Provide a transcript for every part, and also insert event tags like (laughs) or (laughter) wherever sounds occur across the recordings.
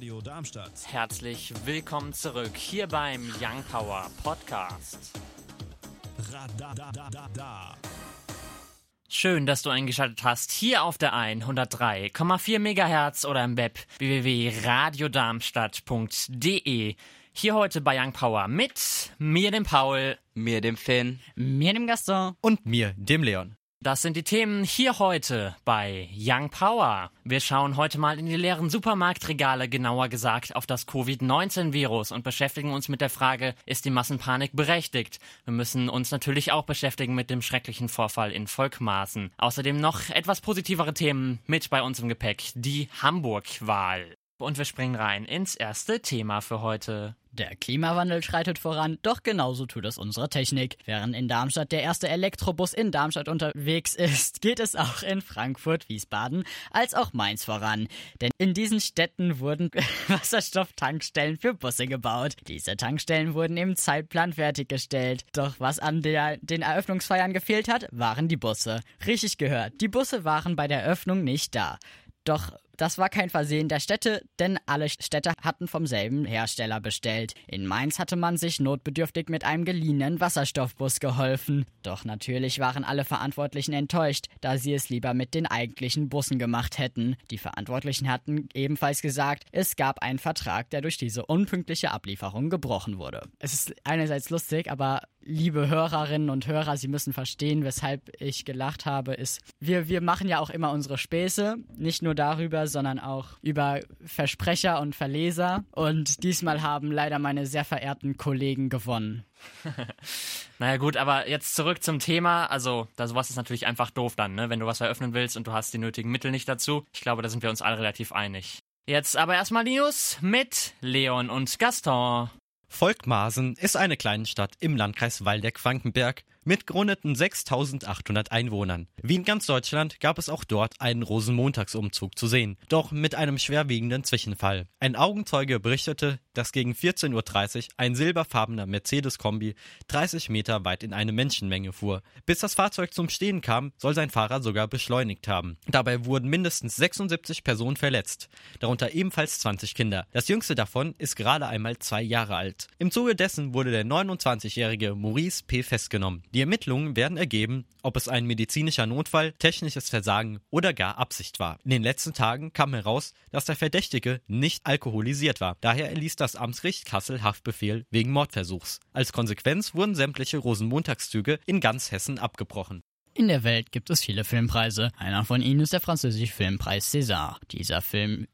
Radio Darmstadt. Herzlich willkommen zurück hier beim Young Power Podcast. Radadadada. Schön, dass du eingeschaltet hast hier auf der 103,4 MHz oder im Web www.radiodarmstadt.de. Hier heute bei Young Power mit mir, dem Paul. Mir, dem Finn. Mir, dem Gaston. Und mir, dem Leon. Das sind die Themen hier heute bei Young Power. Wir schauen heute mal in die leeren Supermarktregale, genauer gesagt auf das Covid-19-Virus und beschäftigen uns mit der Frage, ist die Massenpanik berechtigt? Wir müssen uns natürlich auch beschäftigen mit dem schrecklichen Vorfall in Volkmaßen. Außerdem noch etwas positivere Themen mit bei uns im Gepäck, die Hamburg-Wahl. Und wir springen rein ins erste Thema für heute. Der Klimawandel schreitet voran, doch genauso tut es unsere Technik. Während in Darmstadt der erste Elektrobus in Darmstadt unterwegs ist, geht es auch in Frankfurt, Wiesbaden als auch Mainz voran. Denn in diesen Städten wurden (laughs) Wasserstofftankstellen für Busse gebaut. Diese Tankstellen wurden im Zeitplan fertiggestellt. Doch was an der, den Eröffnungsfeiern gefehlt hat, waren die Busse. Richtig gehört, die Busse waren bei der Eröffnung nicht da. Doch das war kein Versehen der Städte, denn alle Städte hatten vom selben Hersteller bestellt. In Mainz hatte man sich notbedürftig mit einem geliehenen Wasserstoffbus geholfen. Doch natürlich waren alle Verantwortlichen enttäuscht, da sie es lieber mit den eigentlichen Bussen gemacht hätten. Die Verantwortlichen hatten ebenfalls gesagt, es gab einen Vertrag, der durch diese unpünktliche Ablieferung gebrochen wurde. Es ist einerseits lustig, aber liebe Hörerinnen und Hörer, Sie müssen verstehen, weshalb ich gelacht habe, ist, wir, wir machen ja auch immer unsere Späße, nicht nur darüber, sondern auch über Versprecher und Verleser. Und diesmal haben leider meine sehr verehrten Kollegen gewonnen. (laughs) Naja gut, aber jetzt zurück zum Thema. Also, da sowas ist natürlich einfach doof dann, ne? Wenn du was eröffnen willst und du hast die nötigen Mittel nicht dazu. Ich glaube, da sind wir uns alle relativ einig. Jetzt aber erstmal die News mit Leon und Gaston. Volkmaßen ist eine kleine Stadt im Landkreis Waldeck-Frankenberg mit gerundeten 6800 Einwohnern. Wie in ganz Deutschland gab es auch dort einen Rosenmontagsumzug zu sehen, doch mit einem schwerwiegenden Zwischenfall. Ein Augenzeuge berichtete, dass gegen 14.30 Uhr ein silberfarbener Mercedes-Kombi 30 Meter weit in eine Menschenmenge fuhr. Bis das Fahrzeug zum Stehen kam, soll sein Fahrer sogar beschleunigt haben. Dabei wurden mindestens 76 Personen verletzt, darunter ebenfalls 20 Kinder. Das jüngste davon ist gerade einmal zwei Jahre alt. Im Zuge dessen wurde der 29-jährige Maurice P. festgenommen. Die Ermittlungen werden ergeben, ob es ein medizinischer Notfall, technisches Versagen oder gar Absicht war. In den letzten Tagen kam heraus, dass der Verdächtige nicht alkoholisiert war. Daher erließ das Amtsgericht Kassel Haftbefehl wegen Mordversuchs. Als Konsequenz wurden sämtliche Rosenmontagszüge in ganz Hessen abgebrochen. In der Welt gibt es viele Filmpreise. Einer von ihnen ist der französische Filmpreis César. Dieser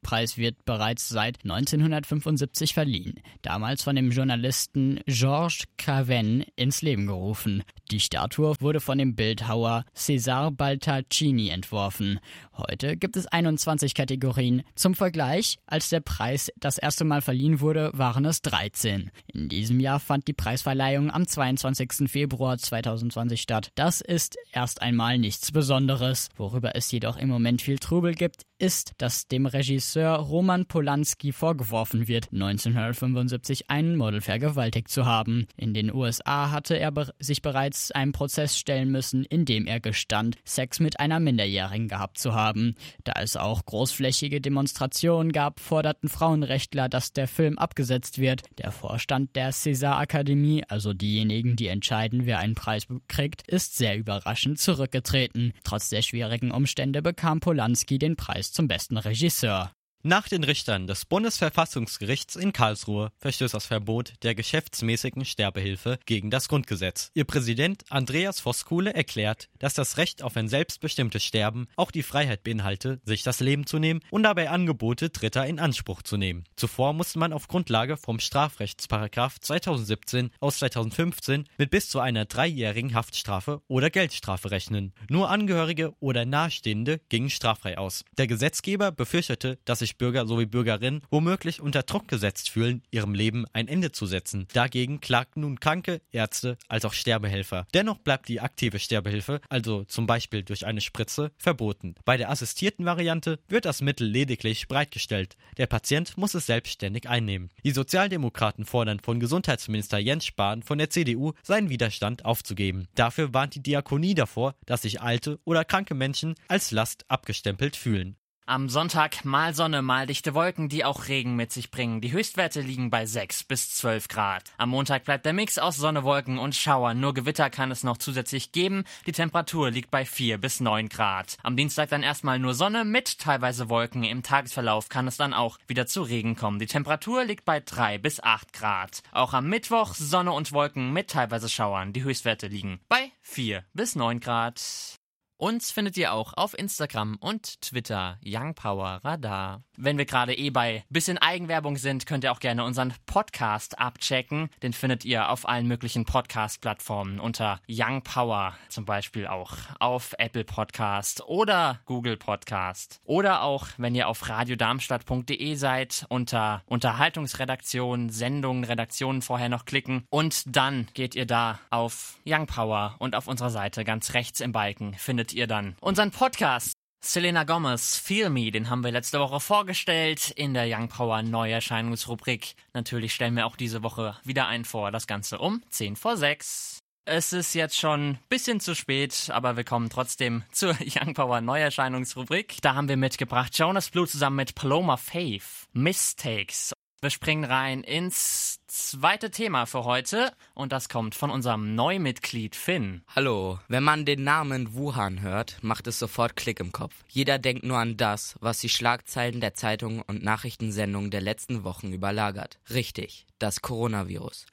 Filmpreis wird bereits seit 1975 verliehen. Damals von dem Journalisten Georges Craven ins Leben gerufen. Die Statue wurde von dem Bildhauer César Baltaccini entworfen. Heute gibt es 21 Kategorien. Zum Vergleich, als der Preis das erste Mal verliehen wurde, waren es 13. In diesem Jahr fand die Preisverleihung am 22. Februar 2020 statt. Das ist erst einmal nichts Besonderes. Worüber es jedoch im Moment viel Trubel gibt, ist, dass dem Regisseur Roman Polanski vorgeworfen wird, 1975 einen Model vergewaltigt zu haben. In den USA hatte er be sich bereits einem Prozess stellen müssen, in dem er gestand, Sex mit einer Minderjährigen gehabt zu haben. Da es auch großflächige Demonstrationen gab, forderten Frauenrechtler, dass der Film abgesetzt wird. Der Vorstand der César Akademie, also diejenigen, die entscheiden, wer einen Preis kriegt, ist sehr überraschend zurückgetreten. Trotz der schwierigen Umstände bekam Polanski den Preis zum besten Regisseur. Nach den Richtern des Bundesverfassungsgerichts in Karlsruhe verstößt das Verbot der geschäftsmäßigen Sterbehilfe gegen das Grundgesetz. Ihr Präsident Andreas Voskuhle erklärt, dass das Recht auf ein selbstbestimmtes Sterben auch die Freiheit beinhalte, sich das Leben zu nehmen und dabei Angebote Dritter in Anspruch zu nehmen. Zuvor musste man auf Grundlage vom Strafrechtsparagraf 2017 aus 2015 mit bis zu einer dreijährigen Haftstrafe oder Geldstrafe rechnen. Nur Angehörige oder Nahestehende gingen straffrei aus. Der Gesetzgeber befürchtete, dass sich Bürger sowie Bürgerinnen womöglich unter Druck gesetzt fühlen, ihrem Leben ein Ende zu setzen. Dagegen klagten nun Kranke, Ärzte als auch Sterbehelfer. Dennoch bleibt die aktive Sterbehilfe, also zum Beispiel durch eine Spritze, verboten. Bei der assistierten Variante wird das Mittel lediglich bereitgestellt. Der Patient muss es selbstständig einnehmen. Die Sozialdemokraten fordern von Gesundheitsminister Jens Spahn von der CDU, seinen Widerstand aufzugeben. Dafür warnt die Diakonie davor, dass sich alte oder kranke Menschen als Last abgestempelt fühlen. Am Sonntag mal Sonne, mal dichte Wolken, die auch Regen mit sich bringen. Die Höchstwerte liegen bei 6 bis 12 Grad. Am Montag bleibt der Mix aus Sonne, Wolken und Schauern. Nur Gewitter kann es noch zusätzlich geben. Die Temperatur liegt bei 4 bis 9 Grad. Am Dienstag dann erstmal nur Sonne mit teilweise Wolken. Im Tagesverlauf kann es dann auch wieder zu Regen kommen. Die Temperatur liegt bei 3 bis 8 Grad. Auch am Mittwoch Sonne und Wolken mit teilweise Schauern. Die Höchstwerte liegen bei 4 bis 9 Grad. Uns findet ihr auch auf Instagram und Twitter Young Power Radar. Wenn wir gerade eh bei bisschen Eigenwerbung sind, könnt ihr auch gerne unseren Podcast abchecken. Den findet ihr auf allen möglichen Podcast-Plattformen unter Young Power, zum Beispiel auch auf Apple Podcast oder Google Podcast. Oder auch, wenn ihr auf radiodarmstadt.de seid, unter Unterhaltungsredaktion, Sendungen, Redaktionen vorher noch klicken und dann geht ihr da auf Young Power und auf unserer Seite ganz rechts im Balken findet ihr dann unseren Podcast. Selena Gomez, Feel Me, den haben wir letzte Woche vorgestellt in der Young Power Neuerscheinungsrubrik. Natürlich stellen wir auch diese Woche wieder einen vor, das Ganze um 10 vor 6. Es ist jetzt schon ein bisschen zu spät, aber wir kommen trotzdem (laughs) zur Young Power Neuerscheinungsrubrik. Da haben wir mitgebracht Jonas Blue zusammen mit Paloma Faith, Mistakes. Wir springen rein ins zweite Thema für heute und das kommt von unserem Neumitglied Finn. Hallo, wenn man den Namen Wuhan hört, macht es sofort Klick im Kopf. Jeder denkt nur an das, was die Schlagzeilen der Zeitungen und Nachrichtensendungen der letzten Wochen überlagert. Richtig, das Coronavirus.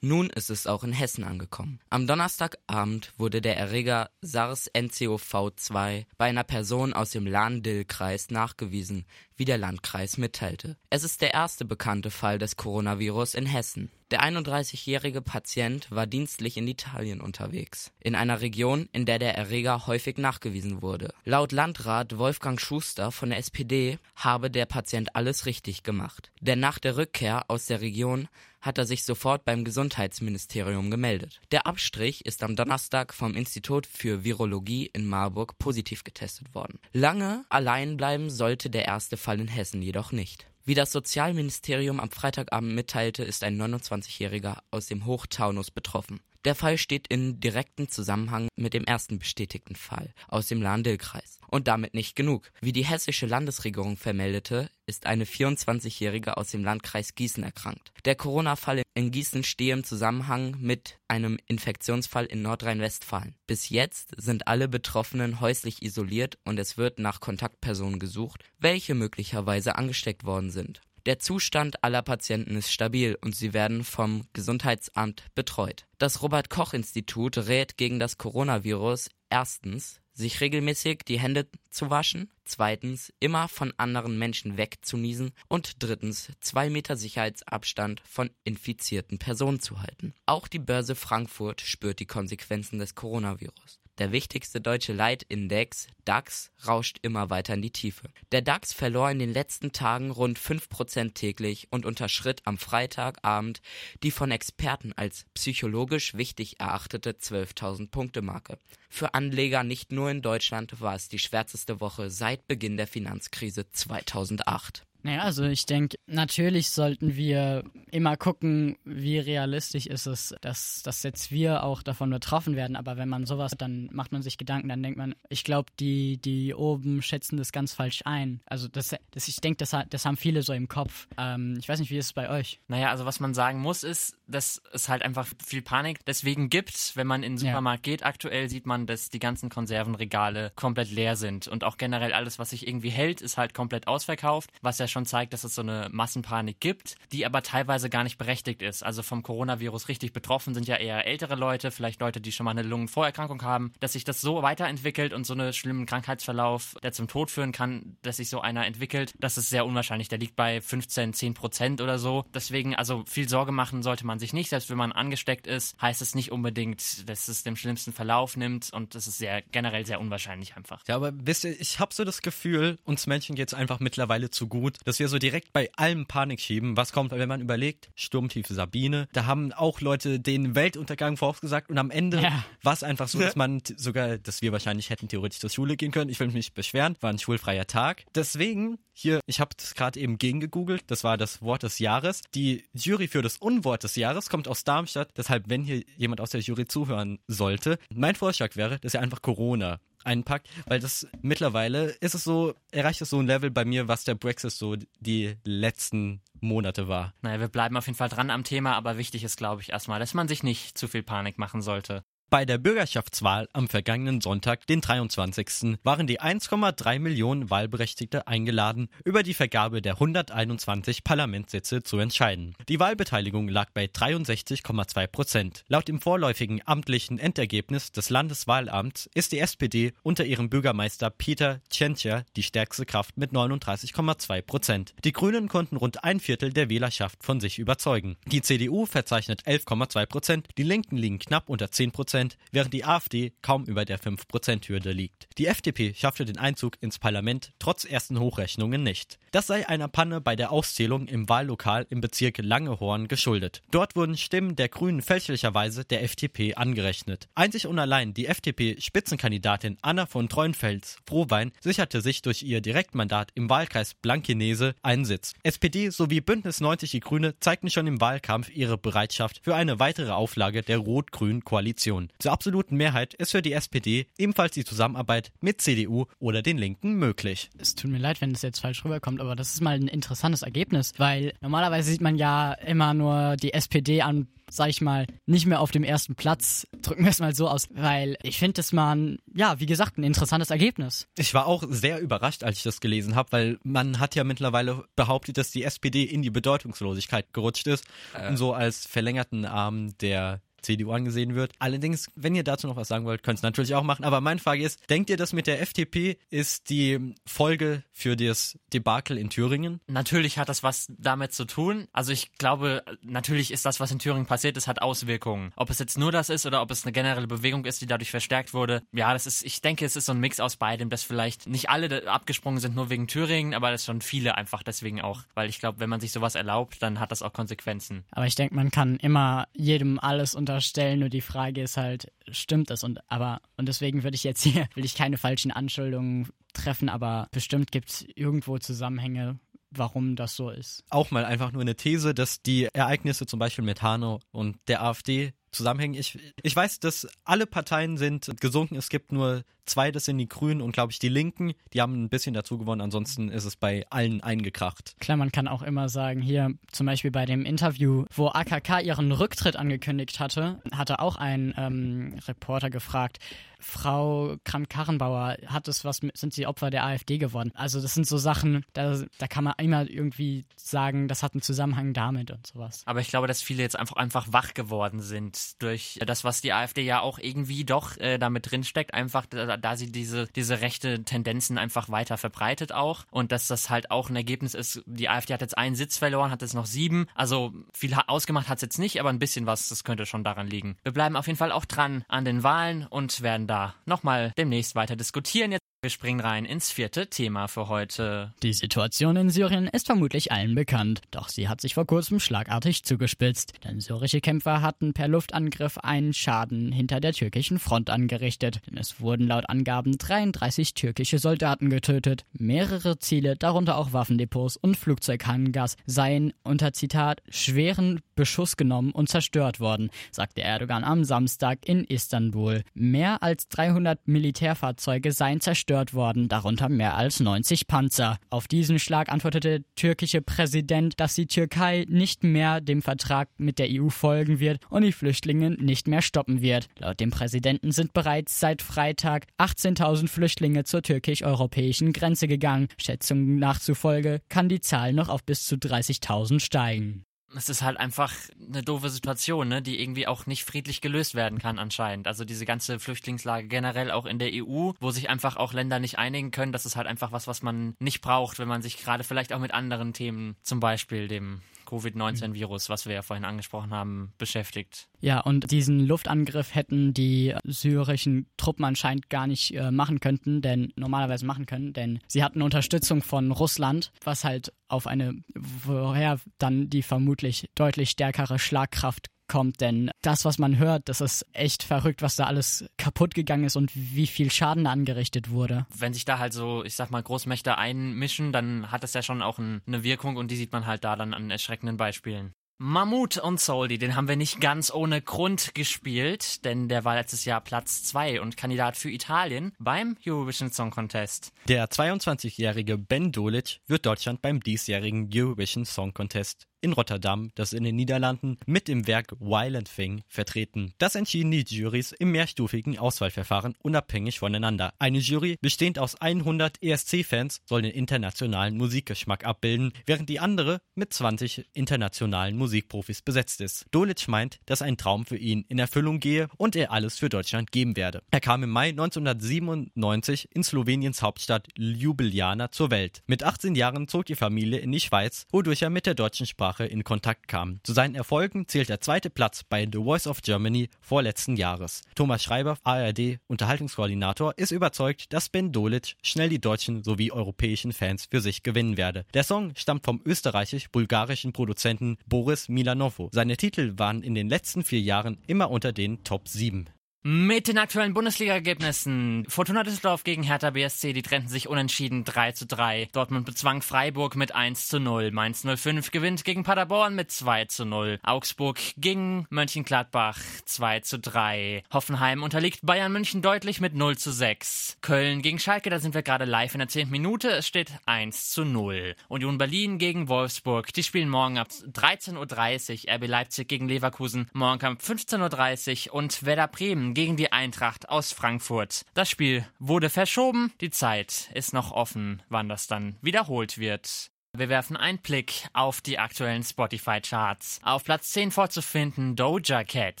Nun ist es auch in Hessen angekommen. Am Donnerstagabend wurde der Erreger SARS-NCoV-2 bei einer Person aus dem Lahn-Dill-Kreis nachgewiesen, wie der Landkreis mitteilte. Es ist der erste bekannte Fall des Coronavirus in Hessen. Der 31-jährige Patient war dienstlich in Italien unterwegs, in einer Region, in der der Erreger häufig nachgewiesen wurde. Laut Landrat Wolfgang Schuster von der SPD habe der Patient alles richtig gemacht. Denn nach der Rückkehr aus der Region hat er sich sofort beim Gesundheitsministerium gemeldet. Der Abstrich ist am Donnerstag vom Institut für Virologie in Marburg positiv getestet worden. Lange allein bleiben sollte der erste Fall in Hessen jedoch nicht. Wie das Sozialministerium am Freitagabend mitteilte, ist ein 29-Jähriger aus dem Hochtaunus betroffen. Der Fall steht in direktem Zusammenhang mit dem ersten bestätigten Fall aus dem Lahn-Dill-Kreis. Und damit nicht genug. Wie die hessische Landesregierung vermeldete, ist eine 24-Jährige aus dem Landkreis Gießen erkrankt. Der Corona-Fall in Gießen stehe im Zusammenhang mit einem Infektionsfall in Nordrhein-Westfalen. Bis jetzt sind alle Betroffenen häuslich isoliert und es wird nach Kontaktpersonen gesucht, welche möglicherweise angesteckt worden sind. Der Zustand aller Patienten ist stabil und sie werden vom Gesundheitsamt betreut. Das Robert Koch Institut rät gegen das Coronavirus erstens, sich regelmäßig die Hände zu waschen, zweitens immer von anderen Menschen wegzuniesen und drittens zwei Meter Sicherheitsabstand von infizierten Personen zu halten. Auch die Börse Frankfurt spürt die Konsequenzen des Coronavirus. Der wichtigste deutsche Leitindex DAX rauscht immer weiter in die Tiefe. Der DAX verlor in den letzten Tagen rund 5% täglich und unterschritt am Freitagabend die von Experten als psychologisch wichtig erachtete 12.000 Punkte Marke. Für Anleger nicht nur in Deutschland war es die schwärzeste Woche seit Beginn der Finanzkrise 2008. Naja, also ich denke, natürlich sollten wir immer gucken, wie realistisch ist es, dass, dass jetzt wir auch davon betroffen werden. Aber wenn man sowas, dann macht man sich Gedanken, dann denkt man, ich glaube, die, die oben schätzen das ganz falsch ein. Also das, das ich denke, das, das haben viele so im Kopf. Ähm, ich weiß nicht, wie ist es bei euch? Naja, also was man sagen muss, ist, dass es halt einfach viel Panik deswegen gibt. Wenn man in den Supermarkt ja. geht, aktuell sieht man, dass die ganzen Konservenregale komplett leer sind. Und auch generell alles, was sich irgendwie hält, ist halt komplett ausverkauft, was ja schon zeigt, dass es so eine Massenpanik gibt, die aber teilweise gar nicht berechtigt ist. Also vom Coronavirus richtig betroffen sind ja eher ältere Leute, vielleicht Leute, die schon mal eine Lungenvorerkrankung haben, dass sich das so weiterentwickelt und so einen schlimmen Krankheitsverlauf, der zum Tod führen kann, dass sich so einer entwickelt, das ist sehr unwahrscheinlich. Der liegt bei 15, 10 Prozent oder so. Deswegen, also viel Sorge machen sollte man sich nicht. Selbst wenn man angesteckt ist, heißt es nicht unbedingt, dass es den schlimmsten Verlauf nimmt und das ist sehr generell sehr unwahrscheinlich einfach. Ja, aber wisst ihr, ich habe so das Gefühl, uns Menschen geht es einfach mittlerweile zu gut, dass wir so direkt bei allem Panik schieben. Was kommt, wenn man überlegt, Sturmtiefe Sabine, da haben auch Leute den Weltuntergang vorausgesagt und am Ende ja. war es einfach so, dass man sogar, dass wir wahrscheinlich hätten theoretisch zur Schule gehen können. Ich will mich nicht beschweren, war ein schulfreier Tag. Deswegen hier, ich habe das gerade eben gegengegoogelt, das war das Wort des Jahres. Die Jury für das Unwort des Jahres kommt aus Darmstadt, deshalb, wenn hier jemand aus der Jury zuhören sollte, mein Vorschlag wäre, dass ihr einfach Corona einpackt, weil das mittlerweile ist es so, erreicht es so ein Level bei mir, was der Brexit so die letzten Monate war. Naja, wir bleiben auf jeden Fall dran am Thema, aber wichtig ist, glaube ich, erstmal, dass man sich nicht zu viel Panik machen sollte. Bei der Bürgerschaftswahl am vergangenen Sonntag, den 23., waren die 1,3 Millionen Wahlberechtigte eingeladen, über die Vergabe der 121 Parlamentssitze zu entscheiden. Die Wahlbeteiligung lag bei 63,2 Prozent. Laut dem vorläufigen amtlichen Endergebnis des Landeswahlamts ist die SPD unter ihrem Bürgermeister Peter Tschentscher die stärkste Kraft mit 39,2 Prozent. Die Grünen konnten rund ein Viertel der Wählerschaft von sich überzeugen. Die CDU verzeichnet 11,2 Prozent, die Linken liegen knapp unter 10 Prozent Prozent, während die AfD kaum über der 5%-Hürde liegt. Die FDP schaffte den Einzug ins Parlament trotz ersten Hochrechnungen nicht. Das sei einer Panne bei der Auszählung im Wahllokal im Bezirk Langehorn geschuldet. Dort wurden Stimmen der Grünen fälschlicherweise der FDP angerechnet. Einzig und allein die FDP-Spitzenkandidatin Anna von Treuenfels Frohwein sicherte sich durch ihr Direktmandat im Wahlkreis Blankenese einen Sitz. SPD sowie Bündnis 90 Die Grüne zeigten schon im Wahlkampf ihre Bereitschaft für eine weitere Auflage der rot-grünen Koalition. Zur absoluten Mehrheit ist für die SPD ebenfalls die Zusammenarbeit mit CDU oder den Linken möglich. Es tut mir leid, wenn es jetzt falsch rüberkommt, aber das ist mal ein interessantes Ergebnis, weil normalerweise sieht man ja immer nur die SPD an sag ich mal, nicht mehr auf dem ersten Platz. Drücken wir es mal so aus, weil ich finde das mal, ein, ja, wie gesagt, ein interessantes Ergebnis. Ich war auch sehr überrascht, als ich das gelesen habe, weil man hat ja mittlerweile behauptet, dass die SPD in die Bedeutungslosigkeit gerutscht ist äh. und so als verlängerten Arm der CDU angesehen wird. Allerdings, wenn ihr dazu noch was sagen wollt, könnt ihr es natürlich auch machen. Aber meine Frage ist, denkt ihr, das mit der FDP ist die Folge für das Debakel in Thüringen? Natürlich hat das was damit zu tun. Also ich glaube, natürlich ist das, was in Thüringen passiert ist, hat Auswirkungen. Ob es jetzt nur das ist oder ob es eine generelle Bewegung ist, die dadurch verstärkt wurde. Ja, das ist, ich denke, es ist so ein Mix aus beidem, dass vielleicht nicht alle abgesprungen sind nur wegen Thüringen, aber das schon viele einfach deswegen auch. Weil ich glaube, wenn man sich sowas erlaubt, dann hat das auch Konsequenzen. Aber ich denke, man kann immer jedem alles unter unterstellen, nur die Frage ist halt, stimmt das? Und aber, und deswegen würde ich jetzt hier, (laughs) will ich keine falschen Anschuldigungen treffen, aber bestimmt gibt es irgendwo Zusammenhänge, warum das so ist. Auch mal einfach nur eine These, dass die Ereignisse zum Beispiel mit Hanau und der AfD zusammenhängen. Ich, ich weiß, dass alle Parteien sind gesunken. Es gibt nur zwei, das sind die Grünen und glaube ich die Linken. Die haben ein bisschen dazu gewonnen. Ansonsten ist es bei allen eingekracht. Klar, man kann auch immer sagen, hier zum Beispiel bei dem Interview, wo AKK ihren Rücktritt angekündigt hatte, hatte auch ein ähm, Reporter gefragt, Frau Kramp-Karrenbauer, hat es was sind sie Opfer der AfD geworden? Also das sind so Sachen, da, da kann man immer irgendwie sagen, das hat einen Zusammenhang damit und sowas. Aber ich glaube, dass viele jetzt einfach, einfach wach geworden sind durch das, was die AfD ja auch irgendwie doch äh, damit drinsteckt, einfach da, da sie diese, diese rechte Tendenzen einfach weiter verbreitet auch und dass das halt auch ein Ergebnis ist, die AfD hat jetzt einen Sitz verloren, hat jetzt noch sieben, also viel ausgemacht hat es jetzt nicht, aber ein bisschen was, das könnte schon daran liegen. Wir bleiben auf jeden Fall auch dran an den Wahlen und werden da da nochmal demnächst weiter diskutieren. Jetzt wir springen rein ins vierte Thema für heute. Die Situation in Syrien ist vermutlich allen bekannt, doch sie hat sich vor kurzem schlagartig zugespitzt. Denn syrische Kämpfer hatten per Luftangriff einen Schaden hinter der türkischen Front angerichtet. Denn es wurden laut Angaben 33 türkische Soldaten getötet. Mehrere Ziele, darunter auch Waffendepots und Flugzeughangars, seien unter Zitat schweren Beschuss genommen und zerstört worden, sagte Erdogan am Samstag in Istanbul. Mehr als 300 Militärfahrzeuge seien zerstört zerstört worden, darunter mehr als 90 Panzer. Auf diesen Schlag antwortete der türkische Präsident, dass die Türkei nicht mehr dem Vertrag mit der EU folgen wird und die Flüchtlinge nicht mehr stoppen wird. Laut dem Präsidenten sind bereits seit Freitag 18.000 Flüchtlinge zur türkisch-europäischen Grenze gegangen. Schätzungen nachzufolge kann die Zahl noch auf bis zu 30.000 steigen es ist halt einfach eine doofe Situation, ne, die irgendwie auch nicht friedlich gelöst werden kann anscheinend. Also diese ganze Flüchtlingslage generell auch in der EU, wo sich einfach auch Länder nicht einigen können, das ist halt einfach was, was man nicht braucht, wenn man sich gerade vielleicht auch mit anderen Themen, zum Beispiel dem Covid-19-Virus, was wir ja vorhin angesprochen haben, beschäftigt. Ja, und diesen Luftangriff hätten die syrischen Truppen anscheinend gar nicht äh, machen könnten, denn normalerweise machen können, denn sie hatten Unterstützung von Russland, was halt auf eine, woher dann die vermutlich deutlich stärkere Schlagkraft kommt, denn das, was man hört, das ist echt verrückt, was da alles kaputt gegangen ist und wie viel Schaden angerichtet wurde. Wenn sich da halt so, ich sag mal, Großmächte einmischen, dann hat das ja schon auch ein, eine Wirkung und die sieht man halt da dann an erschreckenden Beispielen. Mammut und Soldi, den haben wir nicht ganz ohne Grund gespielt, denn der war letztes Jahr Platz 2 und Kandidat für Italien beim Eurovision Song Contest. Der 22-jährige Ben Dolic wird Deutschland beim diesjährigen Eurovision Song Contest in Rotterdam, das in den Niederlanden, mit dem Werk Violent Thing vertreten. Das entschieden die Jurys im mehrstufigen Auswahlverfahren unabhängig voneinander. Eine Jury bestehend aus 100 ESC-Fans soll den internationalen Musikgeschmack abbilden, während die andere mit 20 internationalen Musikprofis besetzt ist. Dolic meint, dass ein Traum für ihn in Erfüllung gehe und er alles für Deutschland geben werde. Er kam im Mai 1997 in Sloweniens Hauptstadt Ljubljana zur Welt. Mit 18 Jahren zog die Familie in die Schweiz, wodurch er mit der deutschen Sprache Sprache in Kontakt kam. Zu seinen Erfolgen zählt der zweite Platz bei The Voice of Germany vorletzten Jahres. Thomas Schreiber, ARD Unterhaltungskoordinator, ist überzeugt, dass Ben Dolic schnell die deutschen sowie europäischen Fans für sich gewinnen werde. Der Song stammt vom österreichisch-bulgarischen Produzenten Boris Milanovo. Seine Titel waren in den letzten vier Jahren immer unter den Top 7. Mit den aktuellen Bundesliga-Ergebnissen. Fortuna Düsseldorf gegen Hertha BSC, die trennten sich unentschieden 3 zu 3. Dortmund bezwang Freiburg mit 1 zu 0. Mainz 05 gewinnt gegen Paderborn mit 2 zu 0. Augsburg gegen Mönchengladbach 2 zu 3. Hoffenheim unterliegt Bayern München deutlich mit 0 zu 6. Köln gegen Schalke, da sind wir gerade live in der 10. Minute. Es steht 1 zu 0. Union Berlin gegen Wolfsburg, die spielen morgen ab 13.30 Uhr. RB Leipzig gegen Leverkusen morgen ab 15.30 Uhr und Werder Bremen gegen die Eintracht aus Frankfurt. Das Spiel wurde verschoben, die Zeit ist noch offen, wann das dann wiederholt wird. Wir werfen einen Blick auf die aktuellen Spotify-Charts. Auf Platz 10 vorzufinden Doja Cat,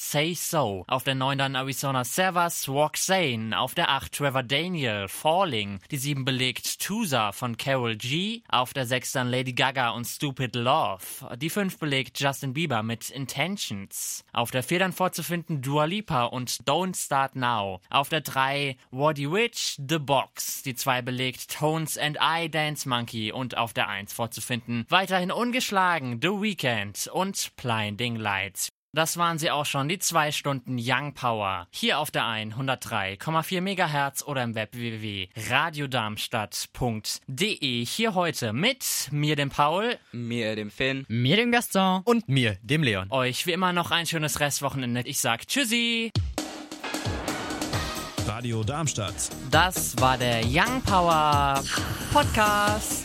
Say So. Auf der 9 dann Arizona Servers, Walk Sane. Auf der 8 Trevor Daniel, Falling. Die 7 belegt Tusa von Carol G. Auf der 6 dann Lady Gaga und Stupid Love. Die 5 belegt Justin Bieber mit Intentions. Auf der 4 dann vorzufinden Dua Lipa und Don't Start Now. Auf der 3 Waddy Witch, The Box. Die 2 belegt Tones and I, Dance Monkey. Und auf der 1 vorzufinden. Weiterhin ungeschlagen The Weekend und Blinding Lights. Das waren sie auch schon, die zwei Stunden Young Power. Hier auf der 103,4 MHz oder im Web www.radiodarmstadt.de. Hier heute mit mir, dem Paul, mir, dem Finn, mir, dem Gaston und mir, dem Leon. Euch wie immer noch ein schönes Restwochenende. Ich sag Tschüssi. Radio Darmstadt. Das war der Young Power Podcast.